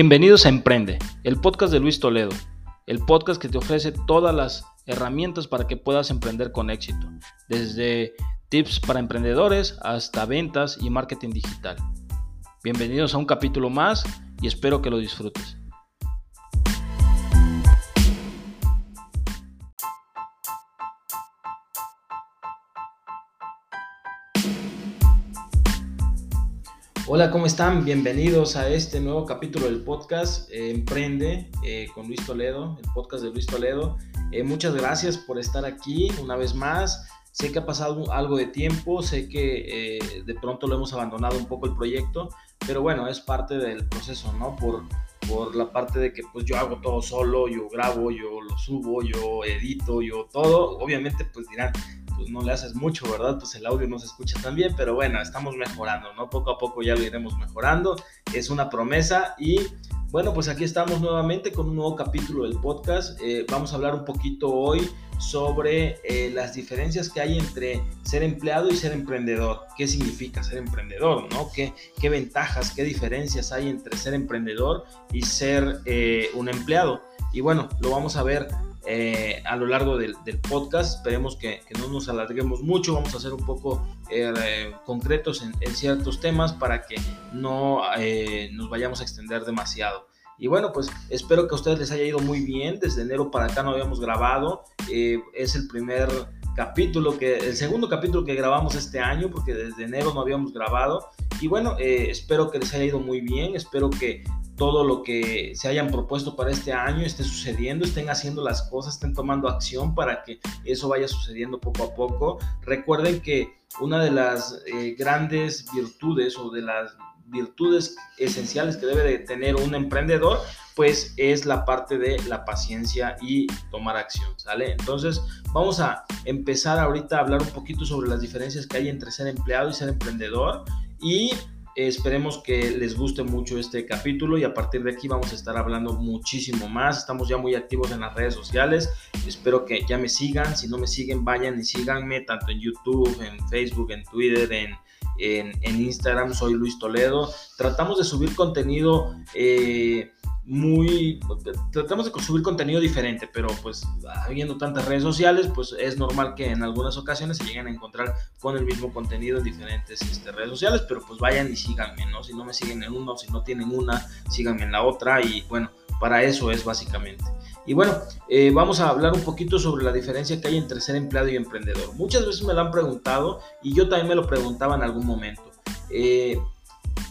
Bienvenidos a Emprende, el podcast de Luis Toledo, el podcast que te ofrece todas las herramientas para que puedas emprender con éxito, desde tips para emprendedores hasta ventas y marketing digital. Bienvenidos a un capítulo más y espero que lo disfrutes. Hola, ¿cómo están? Bienvenidos a este nuevo capítulo del podcast eh, Emprende eh, con Luis Toledo, el podcast de Luis Toledo. Eh, muchas gracias por estar aquí una vez más. Sé que ha pasado algo de tiempo, sé que de pronto lo hemos abandonado un poco el proyecto, pero bueno, es parte del proceso, ¿no? Por, por la parte de que pues yo hago todo solo, yo grabo, yo lo subo, yo edito, yo todo. Obviamente pues dirán, pues no le haces mucho, ¿verdad? Pues el audio no se escucha tan bien, pero bueno, estamos mejorando, ¿no? Poco a poco ya lo iremos mejorando, es una promesa y bueno, pues aquí estamos nuevamente con un nuevo capítulo del podcast. Eh, vamos a hablar un poquito hoy sobre eh, las diferencias que hay entre ser empleado y ser emprendedor. ¿Qué significa ser emprendedor? ¿no? ¿Qué, qué ventajas, qué diferencias hay entre ser emprendedor y ser eh, un empleado? Y bueno, lo vamos a ver eh, a lo largo del, podcast. Esperemos que, no nos alarguemos mucho, vamos a ser un poco eh, concretos en, ciertos temas para que no eh, nos vayamos a extender demasiado. Y bueno, pues espero que a ustedes les haya ido muy bien. Desde enero para acá no habíamos grabado. es el primer capítulo, que, el segundo capítulo que grabamos este año, porque desde enero no habíamos grabado. Y bueno, espero que les haya ido muy bien. Espero que todo lo que se hayan propuesto para este año esté sucediendo, estén haciendo las cosas, estén tomando acción para que eso vaya sucediendo poco a poco. Recuerden que una de las eh, grandes virtudes o de las virtudes esenciales que debe de tener un emprendedor, pues es la parte de la paciencia y tomar acción, ¿sale? Entonces vamos a empezar ahorita a hablar un poquito sobre las diferencias que hay entre ser empleado y ser emprendedor y Esperemos que les guste mucho este capítulo y a partir de aquí vamos a estar hablando muchísimo más. Estamos ya muy activos en las redes sociales. Espero que ya me sigan. Si no me siguen, vayan y síganme tanto en YouTube, en Facebook, en Twitter, en, en, Instagram. Soy Luis Toledo. Tratamos de subir contenido. Eh, muy tratamos de subir contenido diferente, pero pues habiendo tantas redes sociales, pues es normal que en algunas ocasiones se lleguen a encontrar con el mismo contenido en diferentes este, redes sociales, pero pues vayan y síganme, ¿no? Si no me siguen en uno, si no tienen una, síganme en la otra y bueno, para eso es básicamente. Y bueno, eh, vamos a hablar un poquito sobre la diferencia que hay entre ser empleado y emprendedor. Muchas veces me lo han preguntado y yo también me lo preguntaba en algún momento. Eh,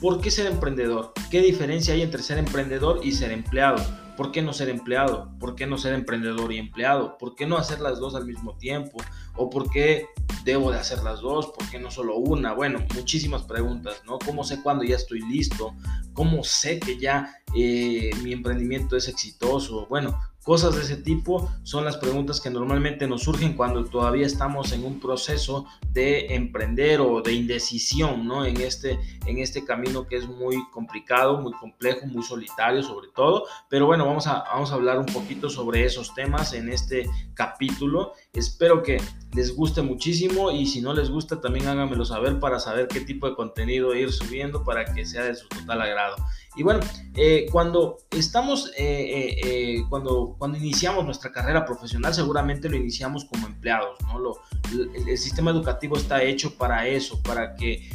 ¿Por qué ser emprendedor? ¿Qué diferencia hay entre ser emprendedor y ser empleado? ¿Por qué no ser empleado? ¿Por qué no ser emprendedor y empleado? ¿Por qué no hacer las dos al mismo tiempo? ¿O por qué debo de hacer las dos? ¿Por qué no solo una? Bueno, muchísimas preguntas, ¿no? ¿Cómo sé cuándo ya estoy listo? ¿Cómo sé que ya eh, mi emprendimiento es exitoso? Bueno, Cosas de ese tipo son las preguntas que normalmente nos surgen cuando todavía estamos en un proceso de emprender o de indecisión, ¿no? En este, en este camino que es muy complicado, muy complejo, muy solitario sobre todo. Pero bueno, vamos a, vamos a hablar un poquito sobre esos temas en este capítulo. Espero que les guste muchísimo y si no les gusta también háganmelo saber para saber qué tipo de contenido ir subiendo para que sea de su total agrado. Y bueno, eh, cuando estamos, eh, eh, cuando, cuando iniciamos nuestra carrera profesional, seguramente lo iniciamos como empleados, ¿no? Lo, el, el, sistema educativo está hecho para eso, para que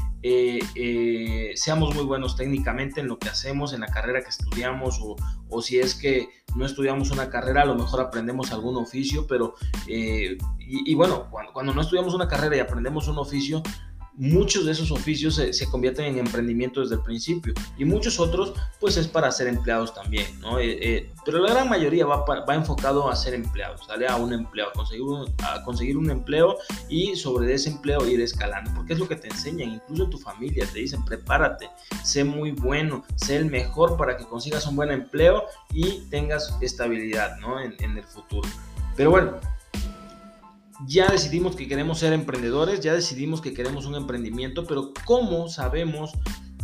seamos muy buenos técnicamente en lo que hacemos, en la carrera que estudiamos, o, o, si es que no estudiamos una carrera, a lo mejor aprendemos algún oficio, pero, y, y, bueno, cuando no estudiamos una carrera y aprendemos un oficio, muchos de esos oficios se, convierten en emprendimiento desde el principio y muchos otros pues es para ser empleados también, ¿no? Eh, eh, pero la gran mayoría va, enfocado a ser empleados, ¿sale? A un empleo, a conseguir un, conseguir un empleo y sobre ese empleo ir escalando, porque es lo que te enseñan, incluso tu familia, te dicen prepárate, sé muy bueno, sé el mejor para que consigas un buen empleo y tengas estabilidad, ¿no? En, en el futuro. Pero bueno, ya decidimos que queremos ser emprendedores, ya decidimos que queremos un emprendimiento, pero ¿cómo sabemos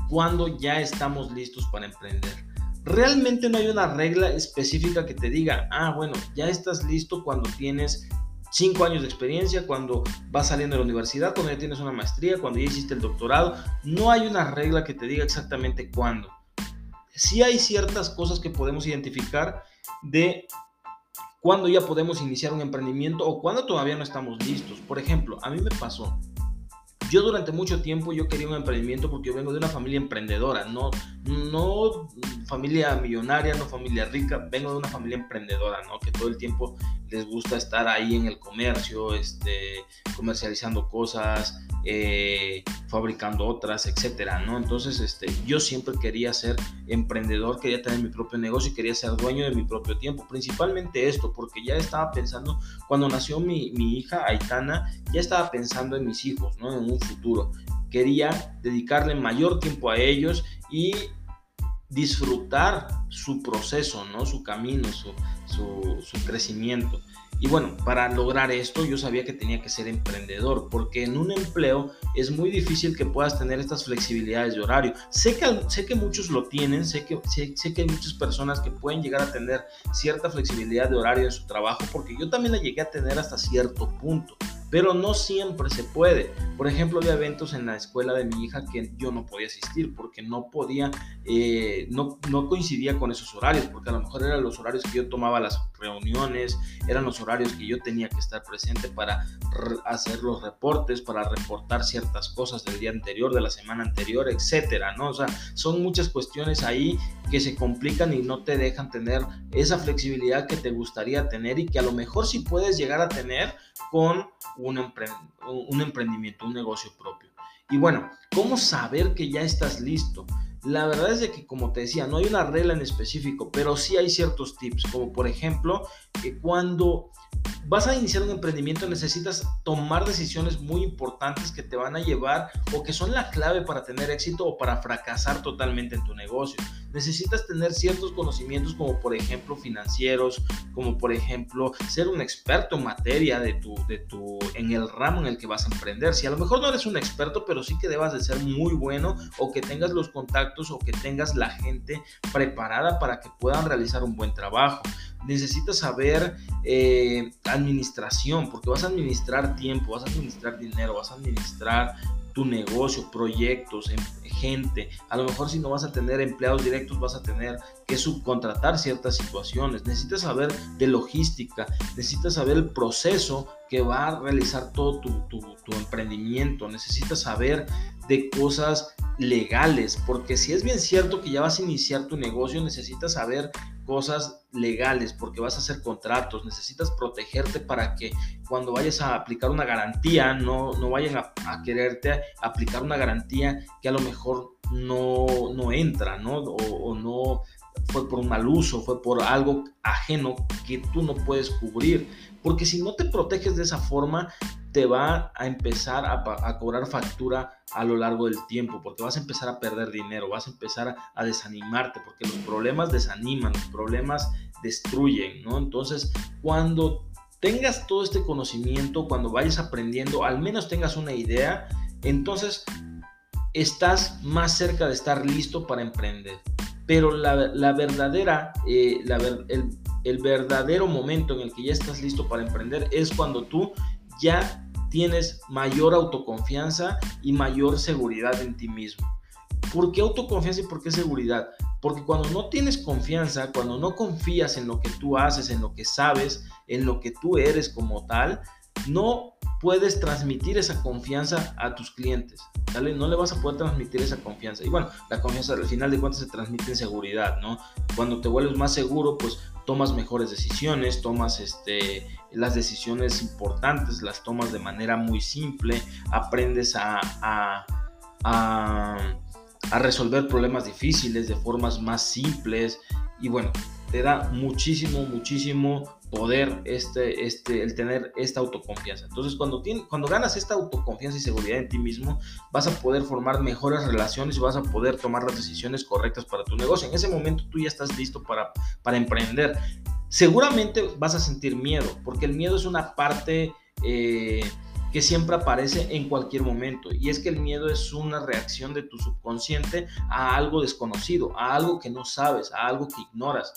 cuándo ya estamos listos para emprender? Realmente no hay una regla específica que te diga, ah, bueno, ya estás listo cuando tienes 5 años de experiencia, cuando vas saliendo de la universidad, cuando ya tienes una maestría, cuando ya hiciste el doctorado. No hay una regla que te diga exactamente cuándo. sí hay ciertas cosas que podemos identificar de cuándo ya podemos iniciar un emprendimiento o cuándo todavía no estamos listos. Por ejemplo, a mí me pasó. Yo durante mucho tiempo yo quería un emprendimiento porque yo vengo de una familia emprendedora, no, no familia millonaria, no familia rica, vengo de una familia emprendedora, ¿no? Que todo el tiempo les gusta estar ahí en el comercio, este, comercializando cosas, eh, fabricando otras, etcétera, ¿no? Entonces, este, yo siempre quería ser emprendedor, quería tener mi propio negocio quería ser dueño de mi propio tiempo. Principalmente esto, porque ya estaba pensando, cuando nació mi, mi hija Aitana, ya estaba pensando en mis hijos, ¿no? En un futuro. Quería dedicarle mayor tiempo a ellos y disfrutar su proceso, ¿no? Su camino, su, su, crecimiento. Y bueno, para lograr esto yo sabía que tenía que ser emprendedor, porque en un empleo es muy difícil que puedas tener estas flexibilidades de horario. Sé que, sé que muchos lo tienen, sé que, sé que hay muchas personas que pueden llegar a tener cierta flexibilidad de horario en su trabajo, porque yo también la llegué a tener hasta cierto punto pero no siempre se puede. Por ejemplo, había eventos en la escuela de mi hija que yo no podía asistir porque no podía, eh, no, no coincidía con esos horarios, porque a lo mejor eran los horarios que yo tomaba las reuniones, eran los horarios que yo tenía que estar presente para hacer los reportes, para reportar ciertas cosas del día anterior, de la semana anterior, etcétera, ¿no? O sea, son muchas cuestiones ahí que se complican y no te dejan tener esa flexibilidad que te gustaría tener y que a lo mejor sí puedes llegar a tener con un, emprendimiento, un negocio propio. Y bueno, ¿cómo saber que ya estás listo? La verdad es de que, como te decía, no hay una regla en específico, pero sí hay ciertos tips, como por ejemplo, que cuando vas a iniciar un emprendimiento necesitas tomar decisiones muy importantes que te van a llevar o que son la clave para tener éxito o para fracasar totalmente en tu negocio. Necesitas tener ciertos conocimientos como por ejemplo financieros, como por ejemplo ser un experto en materia de tu, de tu, en el ramo en el que vas a emprender. Si a lo mejor no eres un experto, pero sí que debas de ser muy bueno o que tengas los contactos o que tengas la gente preparada para que puedan realizar un buen trabajo necesitas saber eh, administración, porque vas a administrar tiempo, vas a administrar dinero, vas a administrar tu negocio, proyectos, em, gente. A lo mejor si no vas a tener empleados directos, vas a tener que subcontratar ciertas situaciones. Necesitas saber de logística, necesitas saber el proceso que va a realizar todo tu, tu emprendimiento, necesitas saber de cosas legales, porque si es bien cierto que ya vas a iniciar tu negocio, necesitas saber cosas legales, porque vas a hacer contratos, necesitas protegerte para que cuando vayas a aplicar una garantía, no, no vayan a, quererte aplicar una garantía que a lo mejor no, no entra, ¿no? O, o no fue por un mal uso, fue por algo ajeno que tú no puedes cubrir. Porque si no te proteges de esa forma, te va a empezar a, cobrar factura a lo largo del tiempo, porque vas a empezar a perder dinero, vas a empezar a, desanimarte, porque los problemas desaniman, los problemas destruyen, ¿no? Entonces, cuando tengas todo este conocimiento, cuando vayas aprendiendo, al menos tengas una idea, entonces estás más cerca de estar listo para emprender. Pero la, verdadera, eh, el, el verdadero momento en el que ya estás listo para emprender es cuando tú ya tienes mayor autoconfianza y mayor seguridad en ti mismo. ¿Por qué autoconfianza y por qué seguridad? Porque cuando no tienes confianza, cuando no confías en lo que tú haces, en lo que sabes, en lo que tú eres como tal, no puedes transmitir esa confianza a tus clientes. ¿vale? No le vas a poder transmitir esa confianza. Y bueno, la confianza al final de cuentas se transmite en seguridad, ¿no? Cuando te vuelves más seguro, pues tomas mejores decisiones, tomas este, las decisiones importantes, las tomas de manera muy simple, aprendes a, resolver problemas difíciles de formas más simples y bueno, te da muchísimo, muchísimo poder este, este, el tener esta autoconfianza. Entonces, cuando, cuando ganas esta autoconfianza y seguridad en ti mismo, vas a poder formar mejores relaciones y vas a poder tomar las decisiones correctas para tu negocio. En ese momento tú ya estás listo para, para emprender. Seguramente vas a sentir miedo, porque el miedo es una parte... Eh, que siempre aparece en cualquier momento. Y es que el miedo es una reacción de tu subconsciente a algo desconocido, a algo que no sabes, a algo que ignoras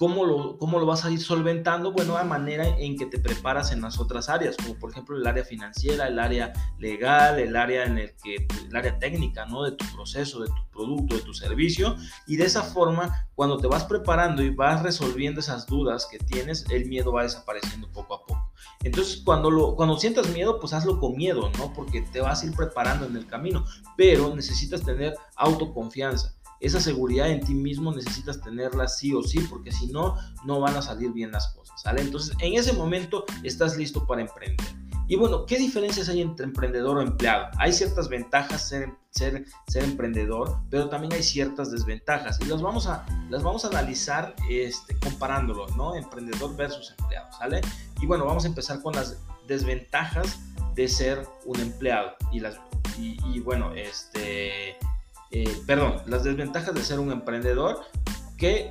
¿Cómo lo, ¿Cómo lo vas a ir solventando? Bueno, a manera en que te preparas en las otras áreas, como por ejemplo el área financiera, el área legal, el área en el que, el área técnica, ¿no? De tu proceso, de tu producto, de tu servicio. Y de esa forma, cuando te vas preparando y vas resolviendo esas dudas que tienes, el miedo va desapareciendo poco a poco. Entonces, cuando, lo, cuando sientas miedo, pues hazlo con miedo, ¿no? Porque te vas a ir preparando en el camino, pero necesitas tener autoconfianza esa seguridad en ti mismo necesitas tenerla sí o sí, porque si no, no van a salir bien las cosas, ¿sale? Entonces, en ese momento estás listo para emprender. Y bueno, ¿qué diferencias hay entre emprendedor o empleado? Hay ciertas ventajas ser, ser, ser emprendedor, pero también hay ciertas desventajas y las vamos a, las vamos a analizar este, comparándolos, ¿no? Emprendedor versus empleado, ¿sale? Y bueno, vamos a empezar con las desventajas de ser un empleado y las y, y bueno, este eh, perdón, las desventajas de ser un emprendedor que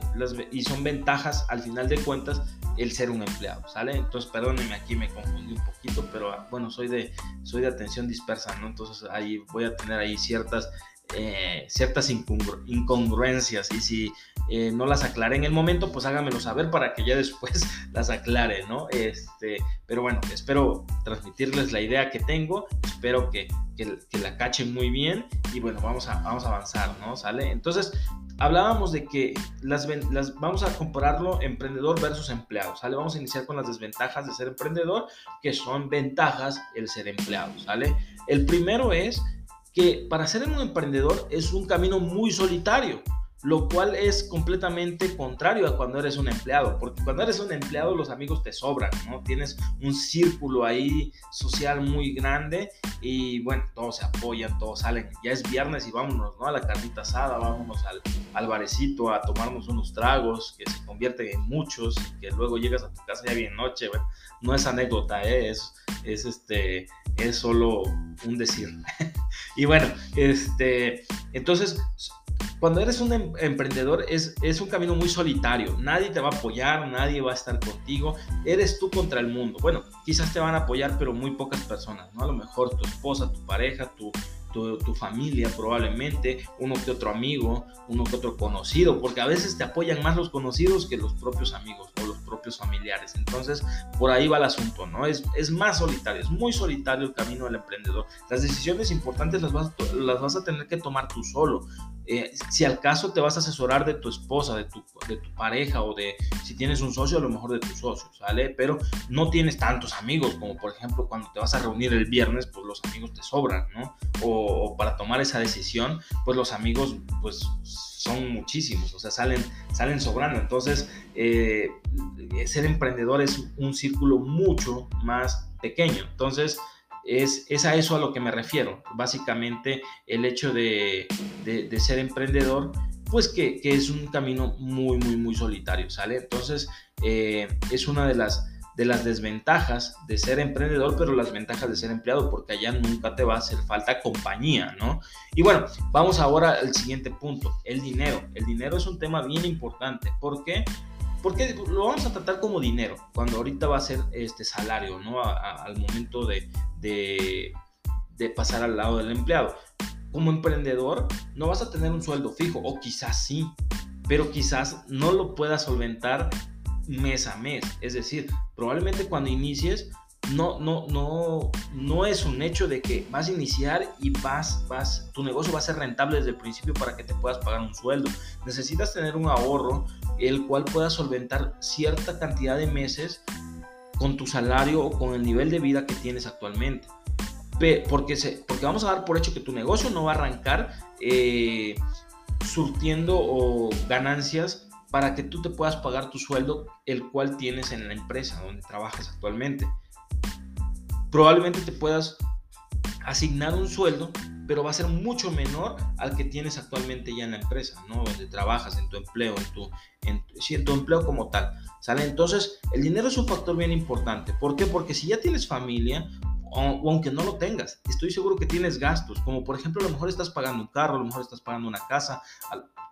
y son ventajas al final de cuentas el ser un empleado, ¿sale? Entonces, perdónenme, aquí me confundí un poquito, pero ah, bueno, soy de, soy de atención dispersa, ¿no? Entonces ahí voy a tener ahí ciertas, eh, ciertas incongruencias y si eh, no las aclaré en el momento, pues háganmelo saber para que ya después las aclare, ¿no? Este, pero bueno, espero transmitirles la idea que tengo, espero que, que, la cachen muy bien y bueno, vamos a, vamos a avanzar, ¿no? ¿Sale? Entonces, hablábamos de que las, las, vamos a compararlo emprendedor versus empleado, ¿sale? Vamos a iniciar con las desventajas de ser emprendedor, que son ventajas el ser empleado, ¿sale? El primero es que para ser un emprendedor es un camino muy solitario lo cual es completamente contrario a cuando eres un empleado, porque cuando eres un empleado los amigos te sobran, ¿no? Tienes un círculo ahí social muy grande y bueno, todos se apoyan, todos salen, ya es viernes y vámonos, ¿no? A la carnita asada, vámonos al, al a tomarnos unos tragos que se convierten en muchos y que luego llegas a tu casa ya bien noche, bueno, no es anécdota, ¿eh? es, es, este, es solo un decir. y bueno, este, entonces cuando eres un em, emprendedor es, es un camino muy solitario. Nadie te va a apoyar, nadie va a estar contigo. Eres tú contra el mundo. Bueno, quizás te van a apoyar, pero muy pocas personas, ¿no? A lo mejor tu esposa, tu pareja, tu, tu, familia probablemente, uno que otro amigo, uno que otro conocido, porque a veces te apoyan más los conocidos que los propios amigos o los propios familiares. Entonces, por ahí va el asunto, ¿no? Es, es más solitario, es muy solitario el camino del emprendedor. Las decisiones importantes las vas, las vas a tener que tomar tú solo. Eh, si al caso te vas a asesorar de tu esposa, de tu, de tu pareja o de si tienes un socio, a lo mejor de tus socios, ¿sale? Pero no tienes tantos amigos como por ejemplo cuando te vas a reunir el viernes, pues los amigos te sobran, ¿no? O, para tomar esa decisión, pues los amigos pues son muchísimos, o sea, salen, salen sobrando. Entonces, eh, ser emprendedor es un círculo mucho más pequeño. Entonces, es, a eso a lo que me refiero. Básicamente el hecho de, ser emprendedor, pues que, es un camino muy, muy, muy solitario, ¿sale? Entonces eh, es una de las, de las desventajas de ser emprendedor, pero las ventajas de ser empleado, porque allá nunca te va a hacer falta compañía, ¿no? Y bueno, vamos ahora al siguiente punto, el dinero. El dinero es un tema bien importante. ¿Por qué? porque lo vamos a tratar como dinero, cuando ahorita va a ser este salario, ¿no? al momento de, de, pasar al lado del empleado. Como emprendedor, no vas a tener un sueldo fijo, o quizás sí, pero quizás no lo puedas solventar mes a mes. Es decir, probablemente cuando inicies no, no, no, no es un hecho de que vas a iniciar y vas, vas, tu negocio va a ser rentable desde el principio para que te puedas pagar un sueldo. Necesitas tener un ahorro el cual pueda solventar cierta cantidad de meses con tu salario o con el nivel de vida que tienes actualmente. Porque, vamos a dar por hecho que tu negocio no va a arrancar eh, surtiendo ganancias para que tú te puedas pagar tu sueldo, el cual tienes en la empresa donde trabajas actualmente. Probablemente te puedas asignar un sueldo pero va a ser mucho menor al que tienes actualmente ya en la empresa, ¿no? Donde trabajas, en tu empleo, en tu, en, tu empleo como tal, ¿sale? Entonces, el dinero es un factor bien importante. ¿Por qué? Porque si ya tienes familia, o, aunque no lo tengas, estoy seguro que tienes gastos, como por ejemplo a lo mejor estás pagando un carro, a lo mejor estás pagando una casa,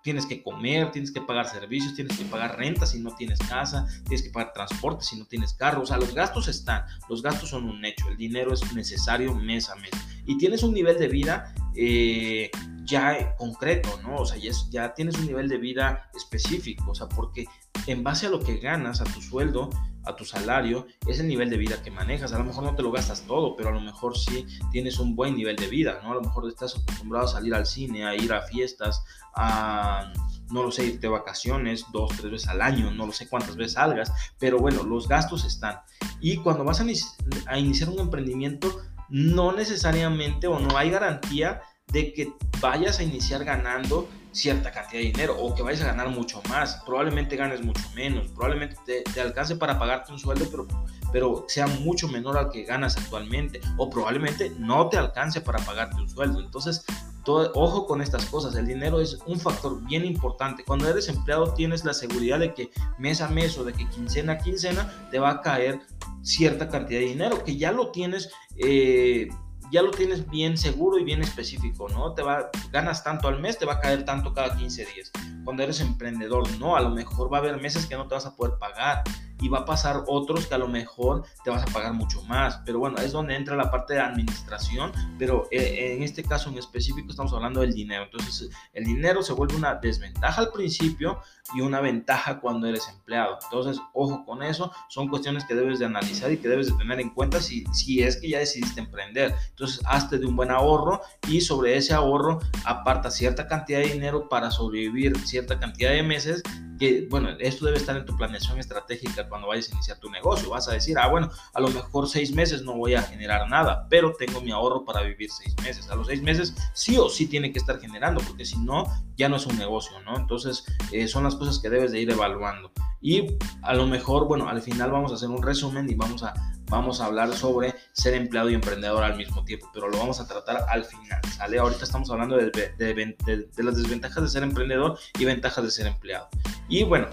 tienes que comer, tienes que pagar servicios, tienes que pagar renta si no tienes casa, tienes que pagar transporte si no tienes carro, o sea, los gastos están, los gastos son un hecho, el dinero es necesario mes a mes y tienes un nivel de vida eh, ya concreto, ¿no? O sea, ya, ya tienes un nivel de vida específico, o sea, porque en base a lo que ganas, a tu sueldo, a tu salario, es el nivel de vida que manejas. A lo mejor no te lo gastas todo, pero a lo mejor sí tienes un buen nivel de vida, ¿no? A lo mejor estás acostumbrado a salir al cine, a ir a fiestas, a, no lo sé, irte de vacaciones dos, tres veces al año, no lo sé cuántas veces salgas, pero bueno, los gastos están. Y cuando vas a, a iniciar un emprendimiento, no necesariamente o no hay garantía de que vayas a iniciar ganando cierta cantidad de dinero o que vayas a ganar mucho más. Probablemente ganes mucho menos, probablemente te, alcance para pagarte un sueldo, pero, pero sea mucho menor al que ganas actualmente o probablemente no te alcance para pagarte un sueldo. Entonces, todo, ojo con estas cosas, el dinero es un factor bien importante. Cuando eres empleado tienes la seguridad de que mes a mes o de que quincena a quincena te va a caer cierta cantidad de dinero, que ya lo tienes. Eh, ya lo tienes bien seguro y bien específico, ¿no? Te va, ganas tanto al mes, te va a caer tanto cada 15 días. Cuando eres emprendedor, no, a lo mejor va a haber meses que no te vas a poder pagar y va a pasar otros que a lo mejor te vas a pagar mucho más. Pero bueno, es donde entra la parte de administración, pero eh, en este caso en específico estamos hablando del dinero. Entonces, el dinero se vuelve una desventaja al principio y una ventaja cuando eres empleado. Entonces, ojo con eso, son cuestiones que debes de analizar y que debes de tener en cuenta si, si es que ya decidiste emprender. Entonces, hazte de un buen ahorro y sobre ese ahorro aparta cierta cantidad de dinero para sobrevivir cierta cantidad de meses que, bueno, esto debe estar en tu planeación estratégica cuando vayas a iniciar tu negocio. Vas a decir, ah, bueno, a lo mejor seis meses no voy a generar nada, pero tengo mi ahorro para vivir seis meses. A los seis meses sí o sí tiene que estar generando, porque si no, ya no es un negocio, ¿no? Entonces, eh, son las cosas que debes de ir evaluando. Y a lo mejor, bueno, al final vamos a hacer un resumen y vamos a, vamos a hablar sobre ser empleado y emprendedor al mismo tiempo, pero lo vamos a tratar al final, ¿sale? Ahorita estamos hablando de, de las desventajas de ser emprendedor y ventajas de ser empleado. Y bueno,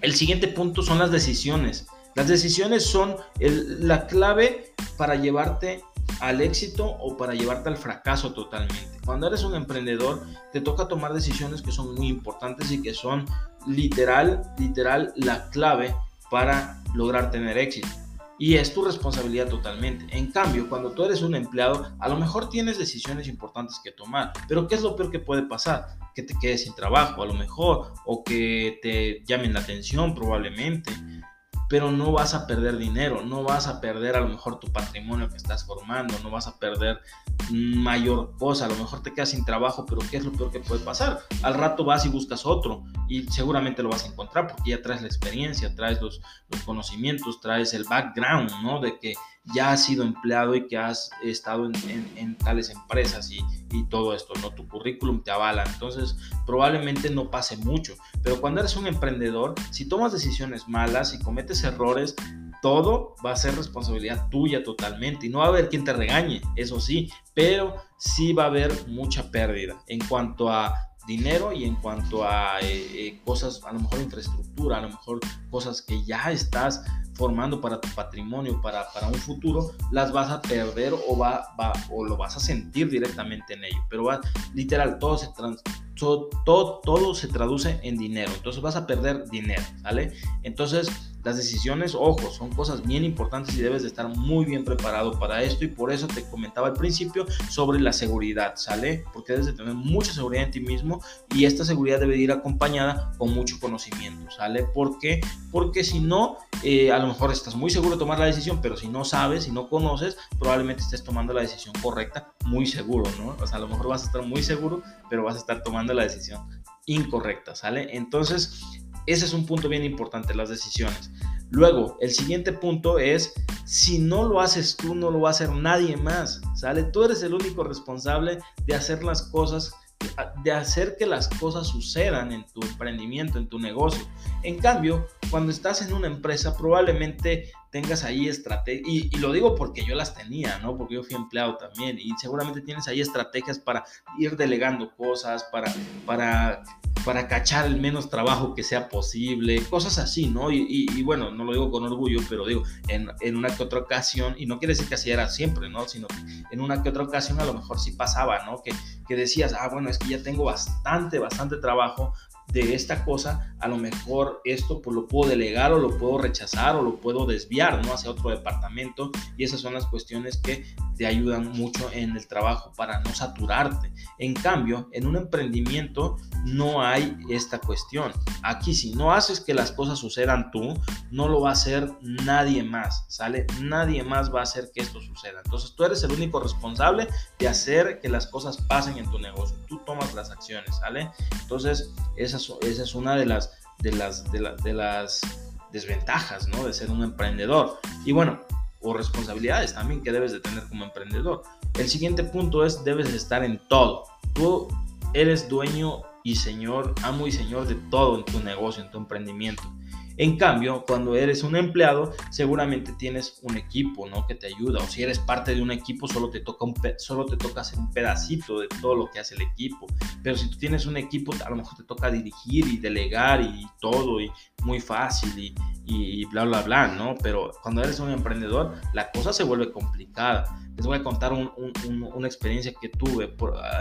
el siguiente punto son las decisiones. Las decisiones son la clave para llevarte al éxito o para llevarte al fracaso totalmente. Cuando eres un emprendedor, te toca tomar decisiones que son muy importantes y que son literal, literal la clave para lograr tener éxito y es tu responsabilidad totalmente. En cambio, cuando tú eres un empleado, a lo mejor tienes decisiones importantes que tomar, pero ¿qué es lo peor que puede pasar? Que te quedes sin trabajo a lo mejor o que te llamen la atención probablemente pero no vas a perder dinero, no vas a perder a lo mejor tu patrimonio que estás formando, no vas a perder mayor cosa, a lo mejor te quedas sin trabajo, pero ¿qué es lo peor que puede pasar? Al rato vas y buscas otro y seguramente lo vas a encontrar porque ya traes la experiencia, traes los, los conocimientos, traes el background, ¿no? De que ya has sido empleado y que has estado en, tales empresas y, todo esto, ¿no? Tu currículum te avala, entonces probablemente no pase mucho, pero cuando eres un emprendedor, si tomas decisiones malas y cometes errores, todo va a ser responsabilidad tuya totalmente. Y no va a haber quien te regañe, eso sí, pero sí va a haber mucha pérdida en cuanto a dinero y en cuanto a eh, eh, cosas, a lo mejor infraestructura, a lo mejor cosas que ya estás formando para tu patrimonio, para, para un futuro, las vas a perder o, va, va, o lo vas a sentir directamente en ello. Pero va, literal, todo se, trans, todo, todo, todo se traduce en dinero. Entonces vas a perder dinero, ¿vale? Entonces las decisiones, ojo, son cosas bien importantes y debes de estar muy bien preparado para esto y por eso te comentaba al principio sobre la seguridad, ¿sale? Porque debes de tener mucha seguridad en ti mismo y esta seguridad debe ir acompañada con mucho conocimiento, ¿sale? ¿Por qué? Porque si no, eh, a lo mejor estás muy seguro de tomar la decisión, pero si no sabes, si no conoces, probablemente estés tomando la decisión correcta muy seguro, ¿no? O sea, a lo mejor vas a estar muy seguro, pero vas a estar tomando la decisión incorrecta, ¿sale? Entonces, ese es un punto bien importante, las decisiones. Luego, el siguiente punto es, si no lo haces tú, no lo va a hacer nadie más, ¿sale? Tú eres el único responsable de hacer las cosas de hacer que las cosas sucedan en tu emprendimiento, en tu negocio. En cambio, cuando estás en una empresa, probablemente tengas ahí estrategias, y, lo digo porque yo las tenía, ¿no? Porque yo fui empleado también, y seguramente tienes ahí estrategias para ir delegando cosas, para, para, para cachar el menos trabajo que sea posible, cosas así, ¿no? Y, bueno, no lo digo con orgullo, pero digo, en, en, una que otra ocasión, y no quiere decir que así era siempre, ¿no? Sino que en una que otra ocasión a lo mejor sí pasaba, ¿no? Que, que decías, ah, bueno, es que ya tengo bastante, bastante trabajo, de esta cosa, a lo mejor esto pues lo puedo delegar o lo puedo rechazar o lo puedo desviar, ¿no? Hacia otro departamento y esas son las cuestiones que te ayudan mucho en el trabajo para no saturarte. En cambio, en un emprendimiento no hay esta cuestión. Aquí si no haces que las cosas sucedan tú, no lo va a hacer nadie más, ¿sale? Nadie más va a hacer que esto suceda. Entonces tú eres el único responsable de hacer que las cosas pasen en tu negocio. Tú tomas las acciones, ¿sale? Entonces esa esa es una de las, de las, de, las desventajas, ¿no? De ser un emprendedor. Y bueno, o responsabilidades también que debes de tener como emprendedor. El siguiente punto es, debes de estar en todo. Tú eres dueño y señor, amo y señor de todo en tu negocio, en tu emprendimiento. En cambio, cuando eres un empleado, seguramente tienes un equipo, ¿no? Que te ayuda. O si eres parte de un equipo, solo te toca, un solo te hacer un pedacito de todo lo que hace el equipo. Pero si tú tienes un equipo, a lo mejor te toca dirigir y delegar y todo, y muy fácil y, bla, bla, bla, ¿no? Pero cuando eres un emprendedor, la cosa se vuelve complicada. Les voy a contar una experiencia que tuve.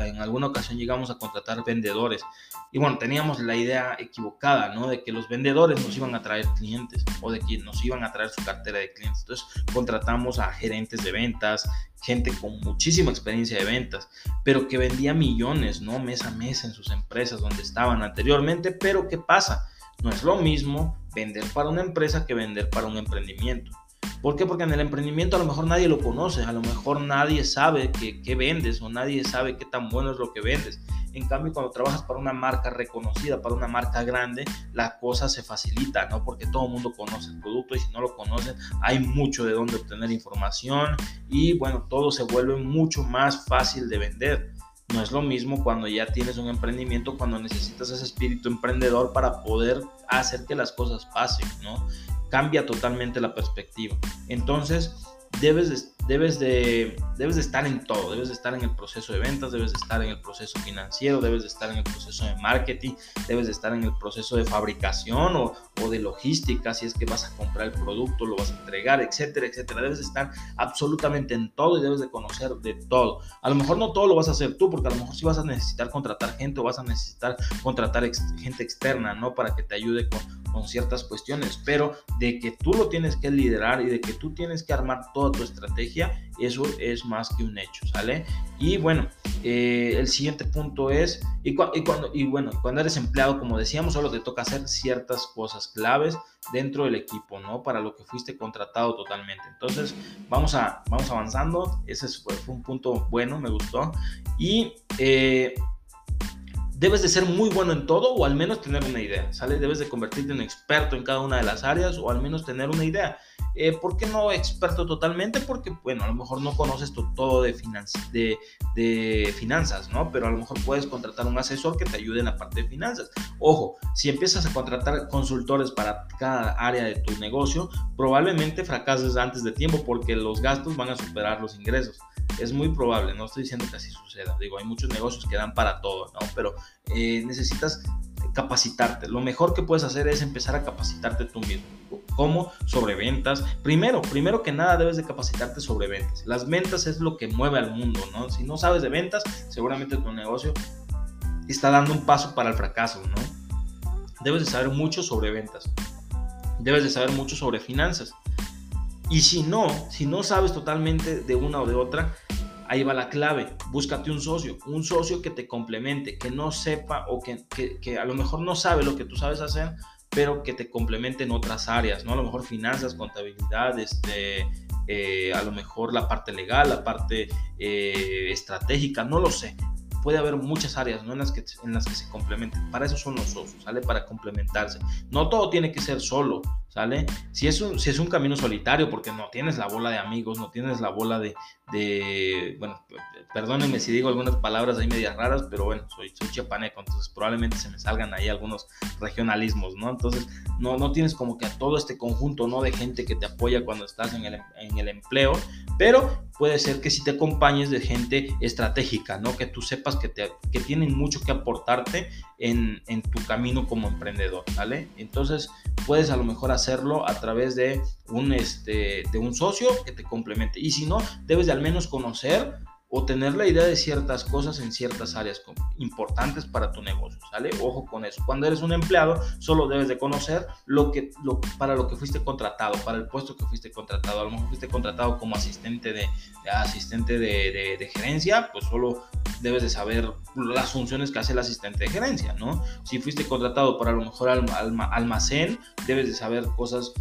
en alguna ocasión llegamos a contratar vendedores y bueno, teníamos la idea equivocada, ¿no? De que los vendedores nos iban a traer clientes o de que nos iban a traer su cartera de clientes. Entonces contratamos a gerentes de ventas, gente con muchísima experiencia de ventas, pero que vendía millones, ¿no? Mes a mes en sus empresas donde estaban anteriormente. Pero ¿qué pasa? No es lo mismo vender para una empresa que vender para un emprendimiento. ¿Por qué? Porque en el emprendimiento a lo mejor nadie lo conoce, a lo mejor nadie sabe qué vendes o nadie sabe qué tan bueno es lo que vendes. En cambio, cuando trabajas para una marca reconocida, para una marca grande, la cosa se facilita, ¿no? Porque todo el mundo conoce el producto y si no lo conocen, hay mucho de dónde obtener información y bueno, todo se vuelve mucho más fácil de vender. No es lo mismo cuando ya tienes un emprendimiento, cuando necesitas ese espíritu emprendedor para poder hacer que las cosas pasen, ¿no? cambia totalmente la perspectiva. Entonces, debes de, debes, de, debes de estar en todo, debes de estar en el proceso de ventas, debes de estar en el proceso financiero, debes de estar en el proceso de marketing, debes de estar en el proceso de fabricación o, o de logística, si es que vas a comprar el producto, lo vas a entregar, etcétera, etcétera. Debes de estar absolutamente en todo y debes de conocer de todo. A lo mejor no todo lo vas a hacer tú, porque a lo mejor sí vas a necesitar contratar gente o vas a necesitar contratar gente externa, ¿no? Para que te ayude con ciertas cuestiones, pero de que tú lo tienes que liderar y de que tú tienes que armar toda tu estrategia, eso es más que un hecho, ¿sale? Y bueno, eh, el siguiente punto es, y, cuando, y bueno, cuando eres empleado, como decíamos, solo te toca hacer ciertas cosas claves dentro del equipo, ¿no? Para lo que fuiste contratado totalmente. Entonces, vamos, a, vamos avanzando, ese fue, un punto bueno, me gustó. Y... Eh, debes de ser muy bueno en todo o al menos tener una idea, ¿sale? Debes de convertirte en experto en cada una de las áreas o al menos tener una idea. Eh, ¿Por qué no experto totalmente? Porque, bueno, a lo mejor no conoces todo de, de, finanzas, ¿no? Pero a lo mejor puedes contratar un asesor que te ayude en la parte de finanzas. Ojo, si empiezas a contratar consultores para cada área de tu negocio, probablemente fracases antes de tiempo porque los gastos van a superar los ingresos es muy probable, no estoy diciendo que así suceda, digo, hay muchos negocios que dan para todo, ¿no? Pero eh, necesitas capacitarte. Lo mejor que puedes hacer es empezar a capacitarte tú mismo. ¿Cómo? Sobre ventas. Primero, primero que nada debes de capacitarte sobre ventas. Las ventas es lo que mueve al mundo, ¿no? Si no sabes de ventas, seguramente tu negocio está dando un paso para el fracaso, ¿no? Debes de saber mucho sobre ventas. Debes de saber mucho sobre finanzas. Y si no, si no sabes totalmente de una o de otra, ahí va la clave. Búscate un socio, un socio que te complemente, que no sepa o que, que, a lo mejor no sabe lo que tú sabes hacer, pero que te complemente en otras áreas, ¿no? A lo mejor finanzas, contabilidad, este, eh, a lo mejor la parte legal, la parte eh, estratégica, no lo sé. Puede haber muchas áreas ¿no? en, las que, en las que se complementen. Para eso son los socios, ¿sale? Para complementarse. No todo tiene que ser solo. ¿Sale? Si es, un, si es un camino solitario, porque no tienes la bola de amigos, no tienes la bola de, de bueno, perdónenme si digo algunas palabras ahí medias raras, pero bueno, soy, soy chiapaneco, entonces probablemente se me salgan ahí algunos regionalismos, ¿no? Entonces, no, no tienes como que todo este conjunto, ¿no? De gente que te apoya cuando estás en el, en el empleo, pero puede ser que si te acompañes de gente estratégica, ¿no? Que tú sepas que, te, que tienen mucho que aportarte en, en tu camino como emprendedor, ¿vale? Entonces, puedes a lo mejor hacerlo a través de un, este, de un socio que te complemente. Y si no, debes de al menos conocer o tener la idea de ciertas cosas en ciertas áreas importantes para tu negocio, ¿sale? Ojo con eso. Cuando eres un empleado, solo debes de conocer lo que, para lo que fuiste contratado, para el puesto que fuiste contratado. A lo mejor fuiste contratado como asistente de, asistente de, gerencia, pues solo debes de saber las funciones que hace el asistente de gerencia, ¿no? Si fuiste contratado para lo mejor almacén, debes de saber cosas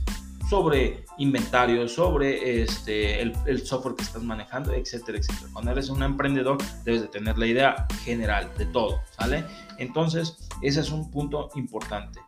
sobre inventario, sobre este, el, software que estás manejando, etcétera, etcétera. Cuando eres un emprendedor debes de tener la idea general de todo, ¿sale? Entonces, ese es un punto importante.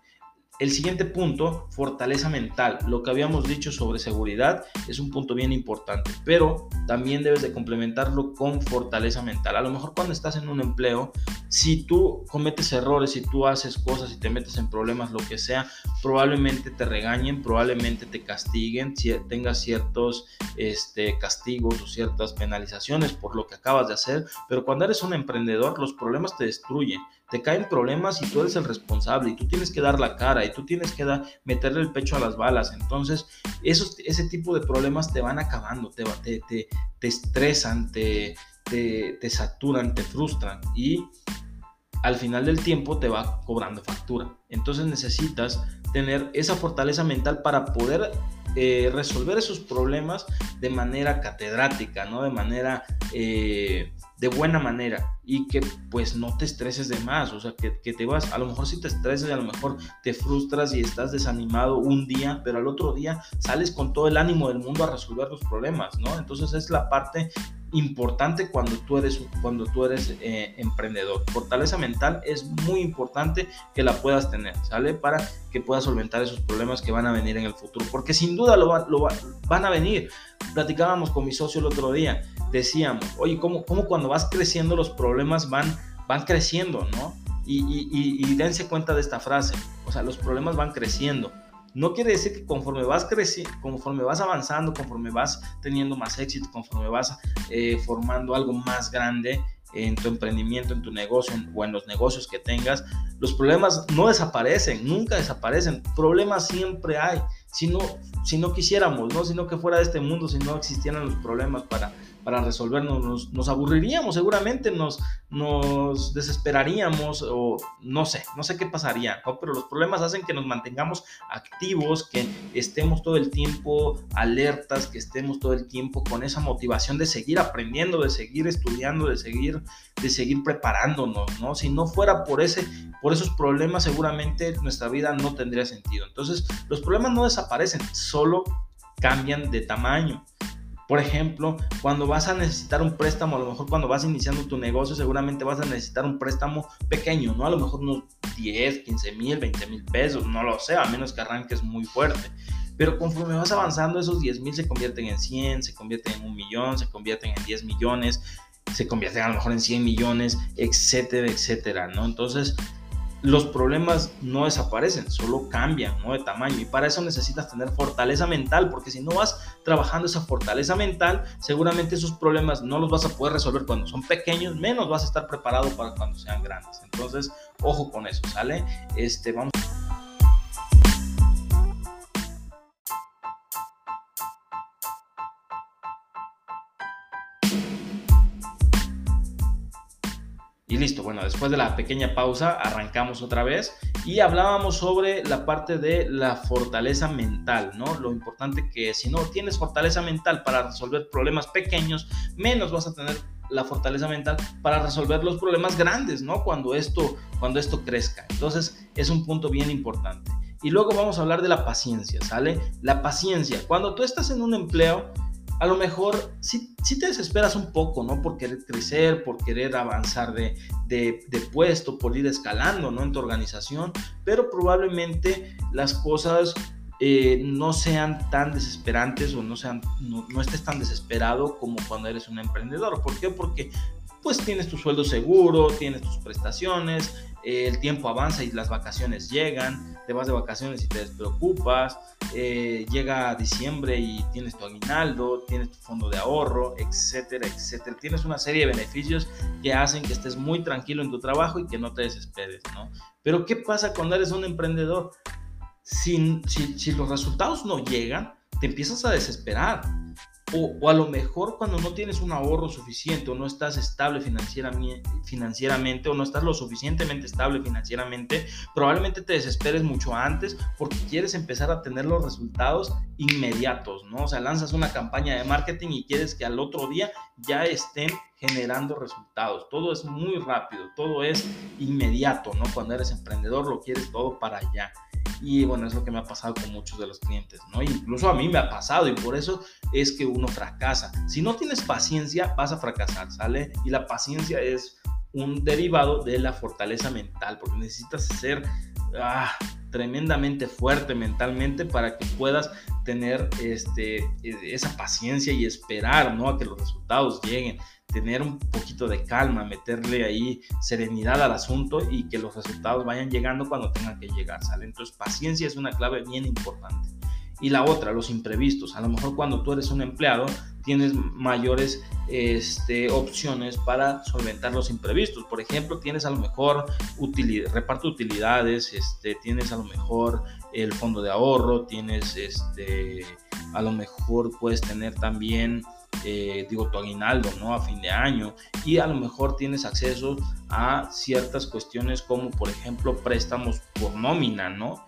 El siguiente punto, fortaleza mental. Lo que habíamos dicho sobre seguridad es un punto bien importante, pero también debes de complementarlo con fortaleza mental. A lo mejor cuando estás en un empleo, si tú cometes errores, si tú haces cosas y te metes en problemas, lo que sea, probablemente te regañen, probablemente te castiguen, si tengas ciertos este, castigos o ciertas penalizaciones por lo que acabas de hacer, pero cuando eres un emprendedor, los problemas te destruyen te caen problemas y tú eres el responsable y tú tienes que dar la cara y tú tienes que meterle el pecho a las balas. Entonces, esos, ese tipo de problemas te van acabando, te, te, te, te estresan, te, te, saturan, te frustran y al final del tiempo te va cobrando factura. Entonces necesitas tener esa fortaleza mental para poder eh, resolver esos problemas de manera catedrática, ¿no? De manera eh, de buena manera y que pues no te estreses de más, o sea, que, que, te vas, a lo mejor si te estresas a lo mejor te frustras y estás desanimado un día, pero al otro día sales con todo el ánimo del mundo a resolver los problemas, ¿no? Entonces es la parte importante cuando tú eres, cuando tú eres eh, emprendedor. Fortaleza mental es muy importante que la puedas tener, ¿sale? Para que puedas solventar esos problemas que van a venir en el futuro, porque sin duda lo, lo van a venir. Platicábamos con mi socio el otro día, decíamos, oye, ¿cómo, cómo cuando vas creciendo los problemas van, van creciendo, ¿no? Y, y, y, dense cuenta de esta frase, o sea, los problemas van creciendo. No quiere decir que conforme vas creciendo, conforme vas avanzando, conforme vas teniendo más éxito, conforme vas eh, formando algo más grande en tu emprendimiento, en tu negocio o en los negocios que tengas, los problemas no desaparecen, nunca desaparecen. Problemas siempre hay. Si no, si no quisiéramos, ¿no? sino que fuera de este mundo, si no existieran los problemas para para resolvernos, nos, aburriríamos seguramente, nos, nos desesperaríamos o no sé, no sé qué pasaría, pero los problemas hacen que nos mantengamos activos, que estemos todo el tiempo alertas, que estemos todo el tiempo con esa motivación de seguir aprendiendo, de seguir estudiando, de seguir, de seguir preparándonos, ¿no? Si no fuera por, ese, por esos problemas, seguramente nuestra vida no tendría sentido. Entonces, los problemas no desaparecen, solo cambian de tamaño. Por ejemplo, cuando vas a necesitar un préstamo, a lo mejor cuando vas iniciando tu negocio, seguramente vas a necesitar un préstamo pequeño, ¿no? A lo mejor unos 10, 15 mil, 20 mil pesos, no lo sé, a menos que arranques muy fuerte. Pero conforme vas avanzando, esos 10 mil se convierten en 100, se convierten en un millón, se convierten en 10 millones, se convierten a lo mejor en 100 millones, etcétera, etcétera, ¿no? Entonces, los problemas no desaparecen, solo cambian de tamaño. Y para eso necesitas tener fortaleza mental, porque si no vas trabajando esa fortaleza mental, seguramente esos problemas no los vas a poder resolver cuando son pequeños, menos vas a estar preparado para cuando sean grandes. Entonces, ojo con eso, ¿sale? Este, vamos. Y listo, bueno, después de la pequeña pausa arrancamos otra vez y hablábamos sobre la parte de la fortaleza mental, ¿no? Lo importante que si no tienes fortaleza mental para resolver problemas pequeños, menos vas a tener la fortaleza mental para resolver los problemas grandes, ¿no? Cuando esto, cuando esto crezca. Entonces es un punto bien importante. Y luego vamos a hablar de la paciencia, ¿sale? La paciencia. Cuando tú estás en un empleo, a lo mejor sí, te desesperas un poco, ¿no? Por querer crecer, por querer avanzar de, puesto, por ir escalando, ¿no? En tu organización, pero probablemente las cosas eh, no sean tan desesperantes o no, no, estés tan desesperado como cuando eres un emprendedor. ¿Por qué? Porque pues tienes tu sueldo seguro, tienes tus prestaciones, el tiempo avanza y las vacaciones llegan, te vas de vacaciones y te despreocupas, eh, llega diciembre y tienes tu aguinaldo, tienes tu fondo de ahorro, etcétera, etcétera. Tienes una serie de beneficios que hacen que estés muy tranquilo en tu trabajo y que no te desesperes, ¿no? Pero ¿qué pasa cuando eres un emprendedor? si, si los resultados no llegan, te empiezas a desesperar o, a lo mejor cuando no tienes un ahorro suficiente o no estás estable financieramente o no estás lo suficientemente estable financieramente, probablemente te desesperes mucho antes porque quieres empezar a tener los resultados inmediatos, ¿no? O sea, lanzas una campaña de marketing y quieres que al otro día ya estén generando resultados. Todo es muy rápido, todo es inmediato, ¿no? Cuando eres emprendedor lo quieres todo para allá. Y bueno, es lo que me ha pasado con muchos de los clientes, ¿no? Incluso a mí me ha pasado y por eso es que uno fracasa. Si no tienes paciencia, vas a fracasar, ¿sale? Y la paciencia es un derivado de la fortaleza mental, porque necesitas ser ah, tremendamente fuerte mentalmente para que puedas tener este, esa paciencia y esperar, ¿no? A que los resultados lleguen tener un poquito de calma, meterle ahí serenidad al asunto y que los resultados vayan llegando cuando tengan que llegar, ¿sale? Entonces, paciencia es una clave bien importante. Y la otra, los imprevistos. A lo mejor cuando tú eres un empleado tienes mayores este, opciones para solventar los imprevistos. Por ejemplo, tienes a lo mejor reparto de utilidades, este, tienes a lo mejor el fondo de ahorro, tienes este, a lo mejor puedes tener también eh, digo, tu aguinaldo, ¿no? A fin de año. Y a lo mejor tienes acceso a ciertas cuestiones como, por ejemplo, préstamos por nómina, ¿no?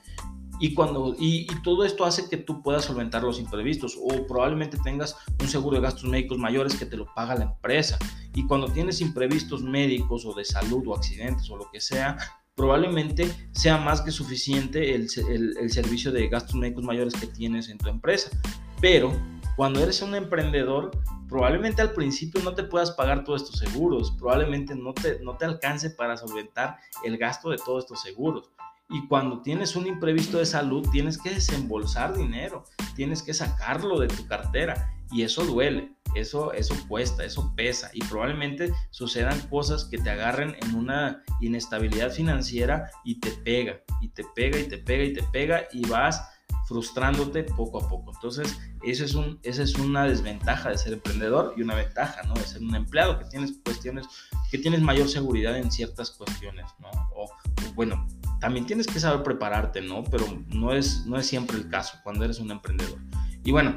Y, cuando, y, todo esto hace que tú puedas solventar los imprevistos o probablemente tengas un seguro de gastos médicos mayores que te lo paga la empresa. Y cuando tienes imprevistos médicos o de salud o accidentes o lo que sea, probablemente sea más que suficiente el, el, el servicio de gastos médicos mayores que tienes en tu empresa. Pero cuando eres un emprendedor, probablemente al principio no te puedas pagar todos estos seguros, probablemente no te, no te alcance para solventar el gasto de todos estos seguros. Y cuando tienes un imprevisto de salud, tienes que desembolsar dinero, tienes que sacarlo de tu cartera y eso duele, eso, eso cuesta, eso pesa y probablemente sucedan cosas que te agarren en una inestabilidad financiera y te pega, y te pega, y te pega, y te pega y vas frustrándote poco a poco. Entonces, eso es un, esa es una desventaja de ser emprendedor y una ventaja, ¿no? De ser un empleado, que tienes cuestiones, que tienes mayor seguridad en ciertas cuestiones, ¿no? O, bueno, también tienes que saber prepararte, ¿no? Pero no es, no es siempre el caso cuando eres un emprendedor. Y bueno,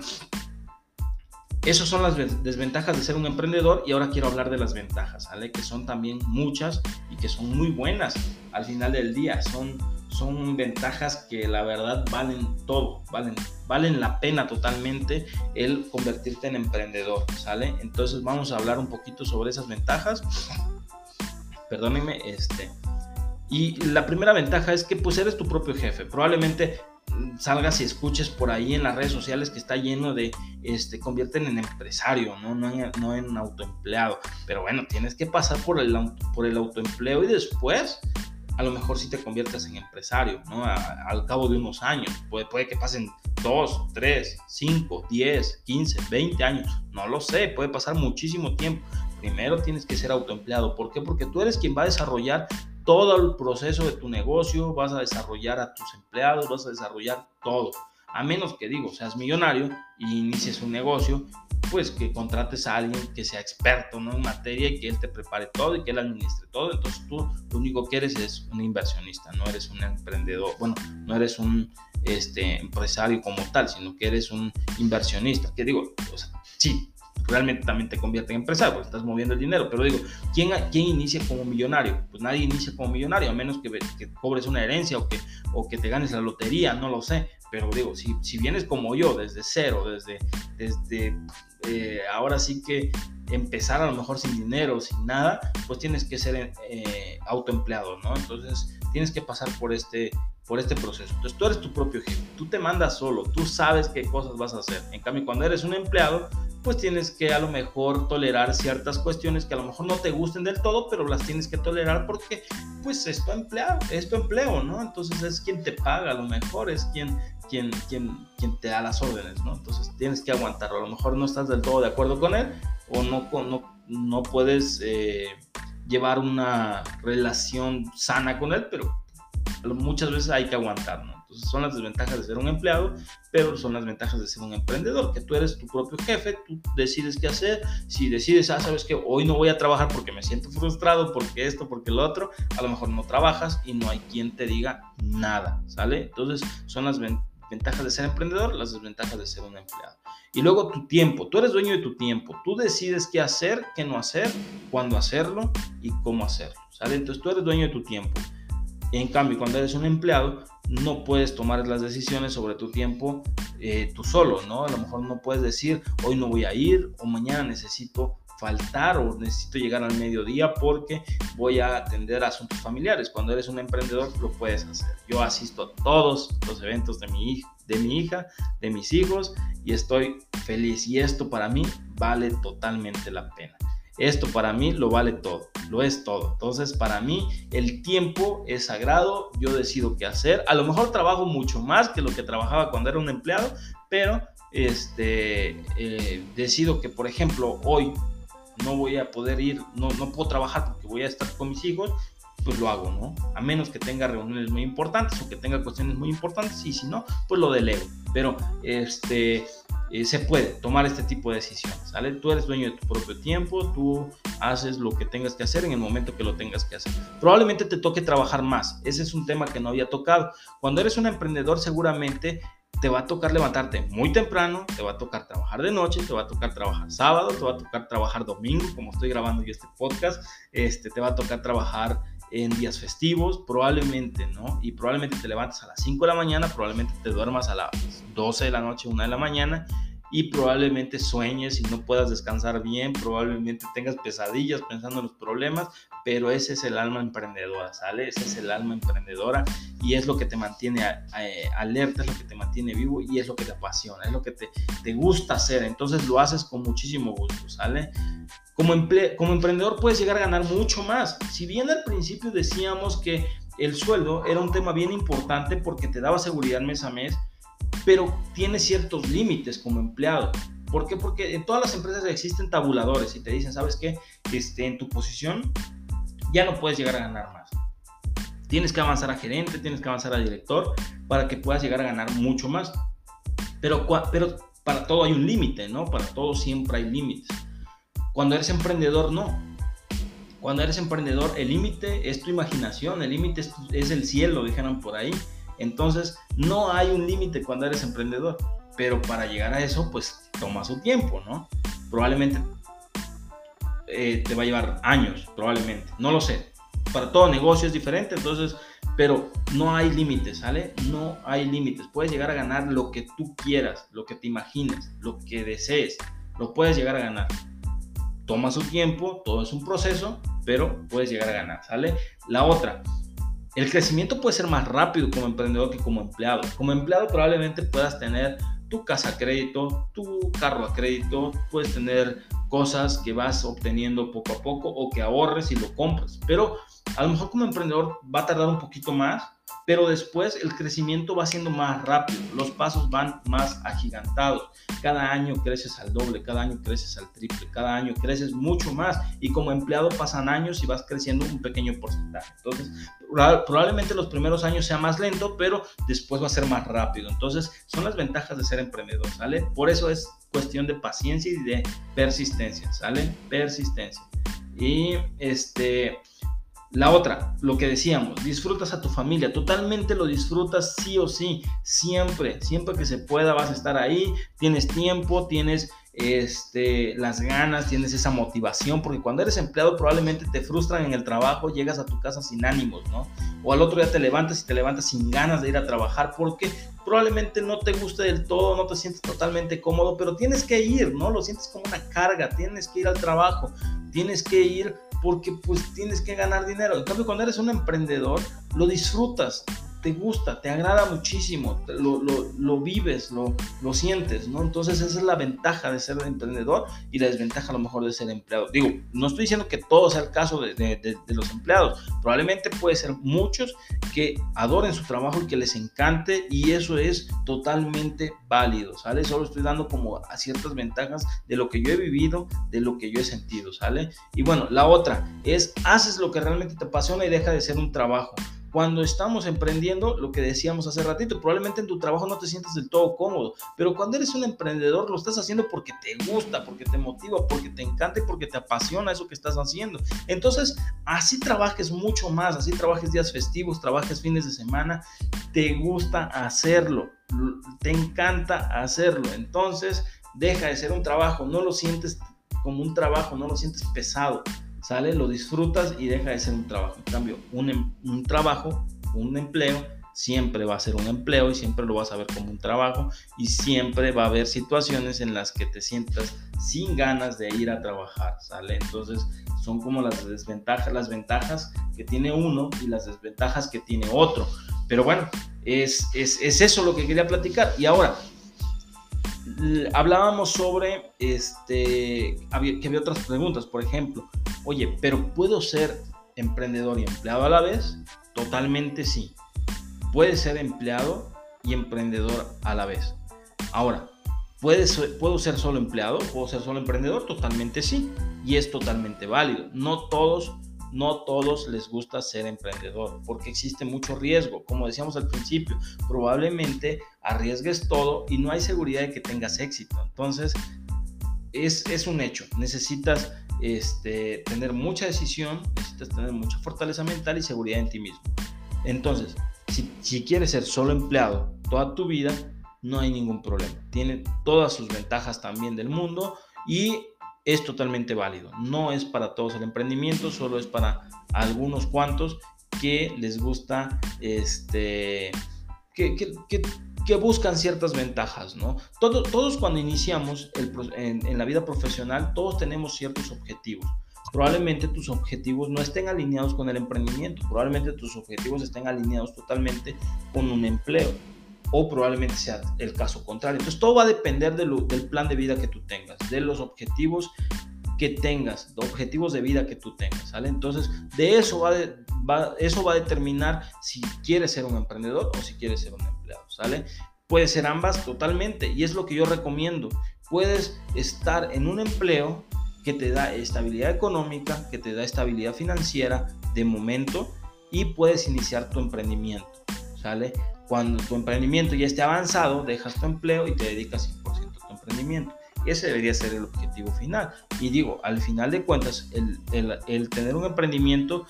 esas son las desventajas de ser un emprendedor y ahora quiero hablar de las ventajas, ¿vale? Que son también muchas y que son muy buenas al final del día. Son son ventajas que la verdad valen todo, valen, valen la pena totalmente el convertirte en emprendedor, ¿sale? Entonces vamos a hablar un poquito sobre esas ventajas. Perdónenme, este. Y la primera ventaja es que pues eres tu propio jefe. Probablemente salgas y escuches por ahí en las redes sociales que está lleno de, este, convierten en empresario, ¿no? No, en, no en autoempleado. Pero bueno, tienes que pasar por el, por el autoempleo y después a lo mejor si te conviertes en empresario, ¿no? al cabo de unos años. Puede, puede que pasen 2, 3, 5, 10, 15, 20 años. No lo sé, puede pasar muchísimo tiempo. Primero tienes que ser autoempleado. ¿Por qué? Porque tú eres quien va a desarrollar todo el proceso de tu negocio, vas a desarrollar a tus empleados, vas a desarrollar todo. A menos que digo, seas millonario y inicies un negocio pues que contrates a alguien que sea experto en materia y que él te prepare todo y que él administre todo. Entonces tú lo único que eres es un inversionista, no eres un emprendedor, bueno, no eres un este, empresario como tal, sino que eres un inversionista. ¿Qué digo? O sea, sí, realmente también te convierte en empresario porque estás moviendo el dinero. Pero digo, ¿quién, ¿quién inicia como millonario? Pues nadie inicia como millonario, a menos que, que cobres una herencia o que, o que te ganes la lotería, no lo sé. Pero digo, si, si vienes como yo, desde cero, desde, desde eh, ahora sí que empezar a lo mejor sin dinero, sin nada, pues tienes que ser eh, autoempleado, ¿no? Entonces tienes que pasar por este, por este proceso. Entonces tú eres tu propio jefe, tú te mandas solo, tú sabes qué cosas vas a hacer. En cambio, cuando eres un empleado, pues tienes que a lo mejor tolerar ciertas cuestiones que a lo mejor no te gusten del todo, pero las tienes que tolerar porque pues es tu empleado, es tu empleo, ¿no? Entonces es quien te paga, a lo mejor es quien, quien, quien, quien te da las órdenes, ¿no? Entonces tienes que aguantarlo, a lo mejor no estás del todo de acuerdo con él o no, no, no puedes eh, llevar una relación sana con él, pero muchas veces hay que aguantar, ¿no? son las desventajas de ser un empleado, pero son las ventajas de ser un emprendedor, que tú eres tu propio jefe, tú decides qué hacer. Si decides, ah, sabes que hoy no voy a trabajar porque me siento frustrado, porque esto, porque lo otro, a lo mejor no trabajas y no hay quien te diga nada, ¿sale? Entonces son las ventajas de ser emprendedor, las desventajas de ser un empleado. Y luego tu tiempo, tú eres dueño de tu tiempo, tú decides qué hacer, qué no hacer, cuándo hacerlo y cómo hacerlo, ¿sale? Entonces tú eres dueño de tu tiempo. En cambio, cuando eres un empleado, no puedes tomar las decisiones sobre tu tiempo eh, tú solo, ¿no? A lo mejor no puedes decir, hoy no voy a ir o mañana necesito faltar o necesito llegar al mediodía porque voy a atender asuntos familiares. Cuando eres un emprendedor lo puedes hacer. Yo asisto a todos los eventos de mi, de mi hija, de mis hijos y estoy feliz y esto para mí vale totalmente la pena. Esto para mí lo vale todo, lo es todo. Entonces, para mí el tiempo es sagrado, yo decido qué hacer. A lo mejor trabajo mucho más que lo que trabajaba cuando era un empleado, pero este, eh, decido que, por ejemplo, hoy no voy a poder ir, no, no puedo trabajar porque voy a estar con mis hijos, pues lo hago, ¿no? A menos que tenga reuniones muy importantes o que tenga cuestiones muy importantes y si no, pues lo delego. Pero este, eh, se puede tomar este tipo de decisiones, ¿sale? Tú eres dueño de tu propio tiempo, tú haces lo que tengas que hacer en el momento que lo tengas que hacer. Probablemente te toque trabajar más, ese es un tema que no había tocado. Cuando eres un emprendedor seguramente te va a tocar levantarte muy temprano, te va a tocar trabajar de noche, te va a tocar trabajar sábado, te va a tocar trabajar domingo, como estoy grabando yo este podcast, este, te va a tocar trabajar en días festivos, probablemente, ¿no? Y probablemente te levantes a las 5 de la mañana, probablemente te duermas a las 12 de la noche, 1 de la mañana y probablemente sueñes y no puedas descansar bien, probablemente tengas pesadillas pensando en los problemas, pero ese es el alma emprendedora, ¿sale? Ese es el alma emprendedora y es lo que te mantiene eh, alerta, es lo que te mantiene vivo y es lo que te apasiona, es lo que te, te gusta hacer, entonces lo haces con muchísimo gusto, ¿sale? Como, como emprendedor puedes llegar a ganar mucho más. Si bien al principio decíamos que el sueldo era un tema bien importante porque te daba seguridad mes a mes, pero tiene ciertos límites como empleado. ¿Por qué? Porque en todas las empresas existen tabuladores y te dicen, ¿sabes qué? Este, en tu posición ya no puedes llegar a ganar más. Tienes que avanzar a gerente, tienes que avanzar a director para que puedas llegar a ganar mucho más. Pero, pero para todo hay un límite, ¿no? Para todo siempre hay límites. Cuando eres emprendedor, no. Cuando eres emprendedor, el límite es tu imaginación, el límite es, es, el cielo, dijeron por ahí. Entonces, no hay un límite cuando eres emprendedor, pero para llegar a eso, pues toma su tiempo, ¿no? Probablemente eh, te va a llevar años, probablemente, no lo sé. Para todo negocio es diferente, entonces, pero no hay límites, ¿sale? No hay límites. Puedes llegar a ganar lo que tú quieras, lo que te imagines, lo que desees, lo puedes llegar a ganar. Toma su tiempo, todo es un proceso, pero puedes llegar a ganar, ¿sale? La otra, el crecimiento puede ser más rápido como emprendedor que como empleado. Como empleado probablemente puedas tener tu casa a crédito, tu carro a crédito, puedes tener cosas que vas obteniendo poco a poco o que ahorres y lo compras. Pero a lo mejor como emprendedor va a tardar un poquito más, pero después el crecimiento va siendo más rápido, los pasos van más agigantados. Cada año creces al doble, cada año creces al triple, cada año creces mucho más y como empleado pasan años y vas creciendo un pequeño porcentaje. Entonces, probablemente los primeros años sea más lento, pero después va a ser más rápido. Entonces, son las ventajas de ser emprendedor, ¿sale? Por eso es cuestión de paciencia y de persistencia, ¿sale? Persistencia. Y este la otra, lo que decíamos, disfrutas a tu familia, totalmente lo disfrutas sí o sí, siempre, siempre que se pueda vas a estar ahí, tienes tiempo, tienes este, las ganas, tienes esa motivación, porque cuando eres empleado probablemente te frustran en el trabajo, llegas a tu casa sin ánimos, ¿no? O al otro día te levantas y te levantas sin ganas de ir a trabajar porque probablemente no te guste del todo, no te sientes totalmente cómodo, pero tienes que ir, ¿no? Lo sientes como una carga, tienes que ir al trabajo, tienes que ir porque pues tienes que ganar dinero. En cambio, cuando eres un emprendedor, lo disfrutas, te gusta, te agrada muchísimo, lo, lo, lo, vives, lo, lo sientes, ¿no? Entonces esa es la ventaja de ser emprendedor y la desventaja a lo mejor de ser empleado. Digo, no estoy diciendo que todo sea el caso de, de, los empleados, probablemente puede ser muchos que adoren su trabajo y que les encante y eso es totalmente válido, ¿sale? Solo estoy dando como a ciertas ventajas de lo que yo he vivido, de lo que yo he sentido, ¿sale? Y bueno, la otra es, haces lo que realmente te apasiona y deja de ser un trabajo cuando estamos emprendiendo, lo que decíamos hace ratito, probablemente en tu trabajo no te sientes del todo cómodo, pero cuando eres un emprendedor lo estás haciendo porque te gusta, porque te motiva, porque te encanta y porque te apasiona eso que estás haciendo. Entonces, así trabajes mucho más, así trabajes días festivos, trabajes fines de semana, te gusta hacerlo, te encanta hacerlo. Entonces, deja de ser un trabajo, no lo sientes como un trabajo, no lo sientes pesado, ¿sale? Lo disfrutas y deja de ser un trabajo. En cambio, un, em, un trabajo, un empleo, siempre va a ser un empleo y siempre lo vas a ver como un trabajo y siempre va a haber situaciones en las que te sientas sin ganas de ir a trabajar, ¿sale? Entonces son como las desventajas, las ventajas que tiene uno y las desventajas que tiene otro. Pero bueno, es, es, es eso lo que quería platicar. Y ahora, hablábamos sobre este, que había otras preguntas, por ejemplo, oye, pero ¿puedo ser emprendedor y empleado a la vez? Totalmente sí. Puedes ser empleado y emprendedor a la vez. Ahora, ¿puedo ser solo empleado? ¿Puedo ser solo emprendedor? Totalmente sí. Y es totalmente válido. No todos no todos les gusta ser emprendedor porque existe mucho riesgo. Como decíamos al principio, probablemente arriesgues todo y no hay seguridad de que tengas éxito. Entonces, es, es un hecho. Necesitas este, tener mucha decisión, necesitas tener mucha fortaleza mental y seguridad en ti mismo. Entonces, si, quieres ser solo empleado toda tu vida, no hay ningún problema. Tiene todas sus ventajas también del mundo y es totalmente válido. No es para todos el emprendimiento, solo es para algunos cuantos que les gusta, este, que, que, buscan ciertas ventajas, ¿no? todos cuando iniciamos en, la vida profesional, todos tenemos ciertos objetivos probablemente tus objetivos no estén alineados con el emprendimiento, probablemente tus objetivos estén alineados totalmente con un empleo o probablemente sea el caso contrario. Entonces todo va a depender del plan de vida que tú tengas, de los objetivos que tengas, de objetivos de vida que tú tengas, ¿sale? Entonces de eso va, eso va a determinar si quieres ser un emprendedor o si quieres ser un empleado, ¿sale? Puede ser ambas totalmente y es lo que yo recomiendo. Puedes estar en un empleo que te da estabilidad económica, que te da estabilidad financiera de momento y puedes iniciar tu emprendimiento, ¿sale? Cuando tu emprendimiento ya esté avanzado, dejas tu empleo y te dedicas 100% a tu emprendimiento. Ese debería ser el objetivo final. Y digo, al final de cuentas, el, tener un emprendimiento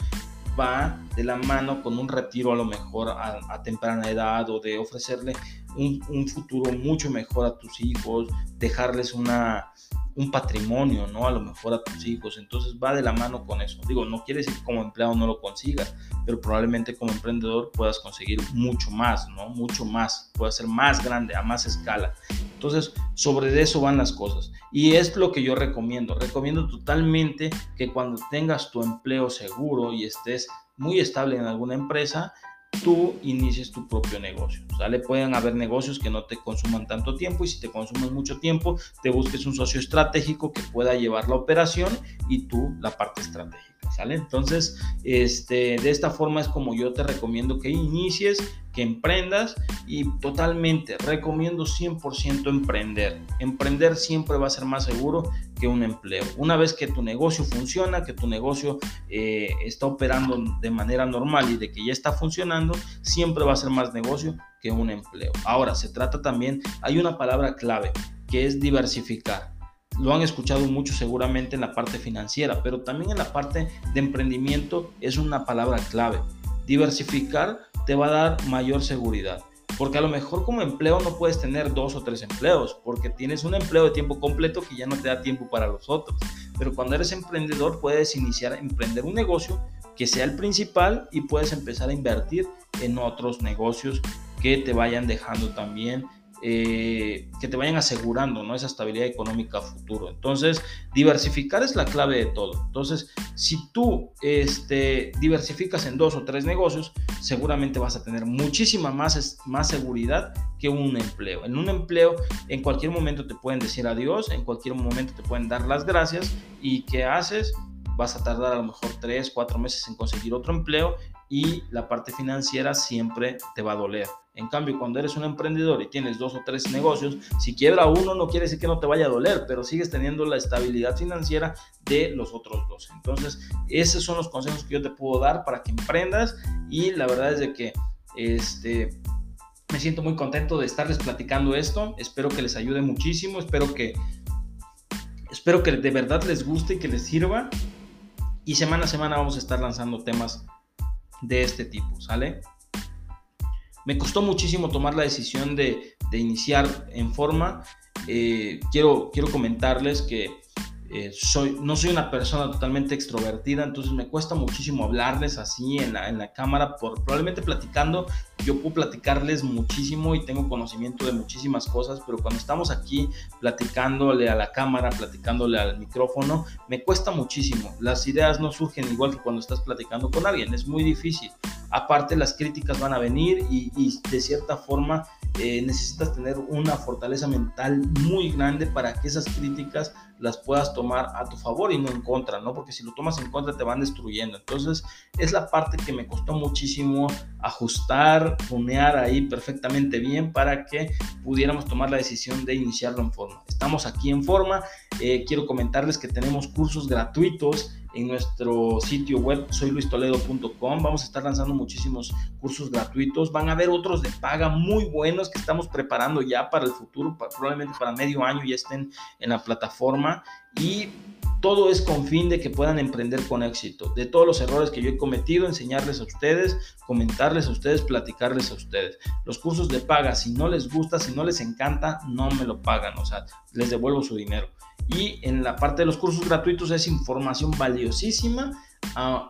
va de la mano con un retiro a lo mejor a, temprana edad o de ofrecerle un, futuro mucho mejor a tus hijos, dejarles una, un patrimonio, ¿no? A lo mejor a tus hijos. Entonces va de la mano con eso. Digo, no quiere decir que como empleado no lo consigas, pero probablemente como emprendedor puedas conseguir mucho más, ¿no? Mucho más. Puede ser más grande, a más escala. Entonces, sobre eso van las cosas. Y es lo que yo recomiendo. Recomiendo totalmente que cuando tengas tu empleo seguro y estés muy estable en alguna empresa, tú inicies tu propio negocio. ¿sale? Pueden haber negocios que no te consuman tanto tiempo y si te consumen mucho tiempo, te busques un socio estratégico que pueda llevar la operación y tú la parte estratégica. ¿Sale? Entonces, este, de esta forma es como yo te recomiendo que inicies, que emprendas y totalmente recomiendo 100% emprender. Emprender siempre va a ser más seguro que un empleo. Una vez que tu negocio funciona, que tu negocio eh, está operando de manera normal y de que ya está funcionando, siempre va a ser más negocio que un empleo. Ahora, se trata también, hay una palabra clave que es diversificar lo han escuchado mucho seguramente en la parte financiera, pero también en la parte de emprendimiento es una palabra clave. Diversificar te va a dar mayor seguridad. Porque a lo mejor como empleo no puedes tener dos o tres empleos, porque tienes un empleo de tiempo completo que ya no te da tiempo para los otros. Pero cuando eres emprendedor puedes iniciar a emprender un negocio que sea el principal y puedes empezar a invertir en otros negocios que te vayan dejando también eh, que te vayan asegurando ¿no? esa estabilidad económica futuro. Entonces, diversificar es la clave de todo. Entonces, si tú este, diversificas en dos o tres negocios, seguramente vas a tener muchísima más, más seguridad que un empleo. En un empleo, en cualquier momento te pueden decir adiós, en cualquier momento te pueden dar las gracias y ¿qué haces? Vas a tardar a lo mejor tres, cuatro meses en conseguir otro empleo y la parte financiera siempre te va a doler. En cambio, cuando eres un emprendedor y tienes dos o tres negocios, si quiebra uno no quiere decir que no te vaya a doler, pero sigues teniendo la estabilidad financiera de los otros dos. Entonces, esos son los consejos que yo te puedo dar para que emprendas y la verdad es de que este me siento muy contento de estarles platicando esto. Espero que les ayude muchísimo, espero que espero que de verdad les guste y que les sirva. Y semana a semana vamos a estar lanzando temas de este tipo, ¿sale? Me costó muchísimo tomar la decisión de, iniciar en forma. Eh, quiero, quiero comentarles que eh, soy, no soy una persona totalmente extrovertida, entonces me cuesta muchísimo hablarles así en la, en la cámara, por, probablemente platicando, yo puedo platicarles muchísimo y tengo conocimiento de muchísimas cosas, pero cuando estamos aquí platicándole a la cámara, platicándole al micrófono, me cuesta muchísimo. Las ideas no surgen igual que cuando estás platicando con alguien, es muy difícil. Aparte las críticas van a venir y, y de cierta forma eh, necesitas tener una fortaleza mental muy grande para que esas críticas las puedas tomar a tu favor y no en contra, ¿no? Porque si lo tomas en contra te van destruyendo. Entonces es la parte que me costó muchísimo ajustar, ahí perfectamente bien para que pudiéramos tomar la decisión de iniciarlo en forma. Estamos aquí en forma. Eh, quiero comentarles que tenemos cursos gratuitos en nuestro sitio web soyluistoledo.com. Vamos a estar lanzando muchísimos cursos gratuitos. Van a haber otros de paga muy buenos que estamos preparando ya para el futuro, probablemente para medio año ya estén en la plataforma y todo es con fin de que puedan emprender con éxito. De todos los errores que yo he cometido, enseñarles a ustedes, comentarles a ustedes, platicarles a ustedes. Los cursos de paga, si no les gusta, si no les encanta, no me lo pagan, o sea, les devuelvo su dinero. Y en la parte de los cursos gratuitos es información valiosísima a,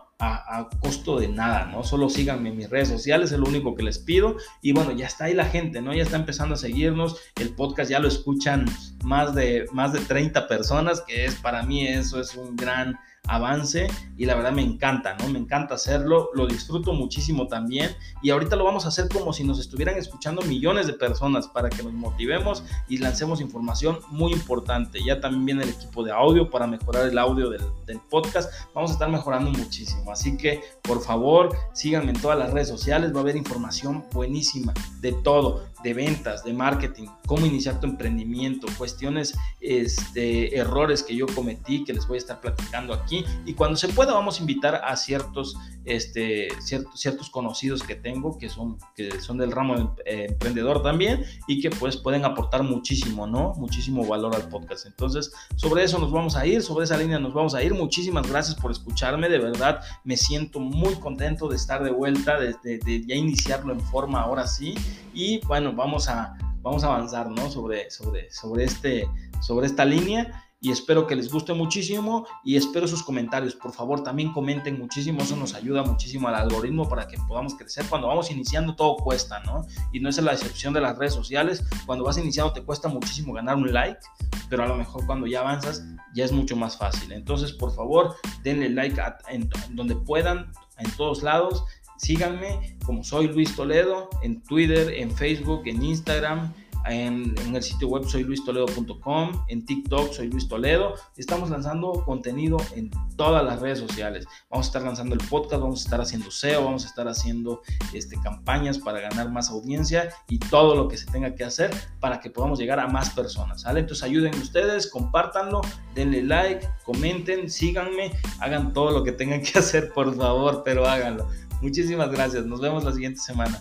costo de nada, ¿no? Solo síganme en mis redes sociales, es lo único que les pido. Y bueno, ya está ahí la gente, ¿no? Ya está empezando a seguirnos. El podcast ya lo escuchan más de, más de 30 personas, que es para mí eso es un gran avance y la verdad me encanta, ¿no? Me encanta hacerlo, lo disfruto muchísimo también y ahorita lo vamos a hacer como si nos estuvieran escuchando millones de personas para que nos motivemos y lancemos información muy importante. Ya también viene el equipo de audio para mejorar el audio del, del podcast. Vamos a estar mejorando muchísimo, así que por favor síganme en todas las redes sociales, va a haber información buenísima de todo de ventas, de marketing, cómo iniciar tu emprendimiento, cuestiones, este, errores que yo cometí, que les voy a estar platicando aquí. Y cuando se pueda, vamos a invitar a ciertos, este, ciertos, ciertos conocidos que tengo, que son, que son del ramo eh, emprendedor también, y que pues pueden aportar muchísimo, ¿no? Muchísimo valor al podcast. Entonces, sobre eso nos vamos a ir, sobre esa línea nos vamos a ir. Muchísimas gracias por escucharme, de verdad me siento muy contento de estar de vuelta, de, de ya iniciarlo en forma ahora sí. Y bueno, vamos a, vamos a avanzar, ¿no? Sobre, sobre, sobre, este, sobre esta línea y espero que les guste muchísimo y espero sus comentarios. Por favor, también comenten muchísimo, eso nos ayuda muchísimo al algoritmo para que podamos crecer. Cuando vamos iniciando todo cuesta, ¿no? Y no es la excepción de las redes sociales. Cuando vas iniciando te cuesta muchísimo ganar un like, pero a lo mejor cuando ya avanzas ya es mucho más fácil. Entonces, por favor, denle like en donde puedan, en todos lados Síganme como soy Luis Toledo en Twitter, en Facebook, en Instagram, en, el sitio web soy soyluistoledo.com, en TikTok soy Luis Toledo. Estamos lanzando contenido en todas las redes sociales. Vamos a estar lanzando el podcast, vamos a estar haciendo SEO, vamos a estar haciendo este, campañas para ganar más audiencia y todo lo que se tenga que hacer para que podamos llegar a más personas. ¿sale? Entonces ayuden ustedes, compártanlo, denle like, comenten, síganme, hagan todo lo que tengan que hacer, por favor, pero háganlo. Muchísimas gracias. Nos vemos la siguiente semana.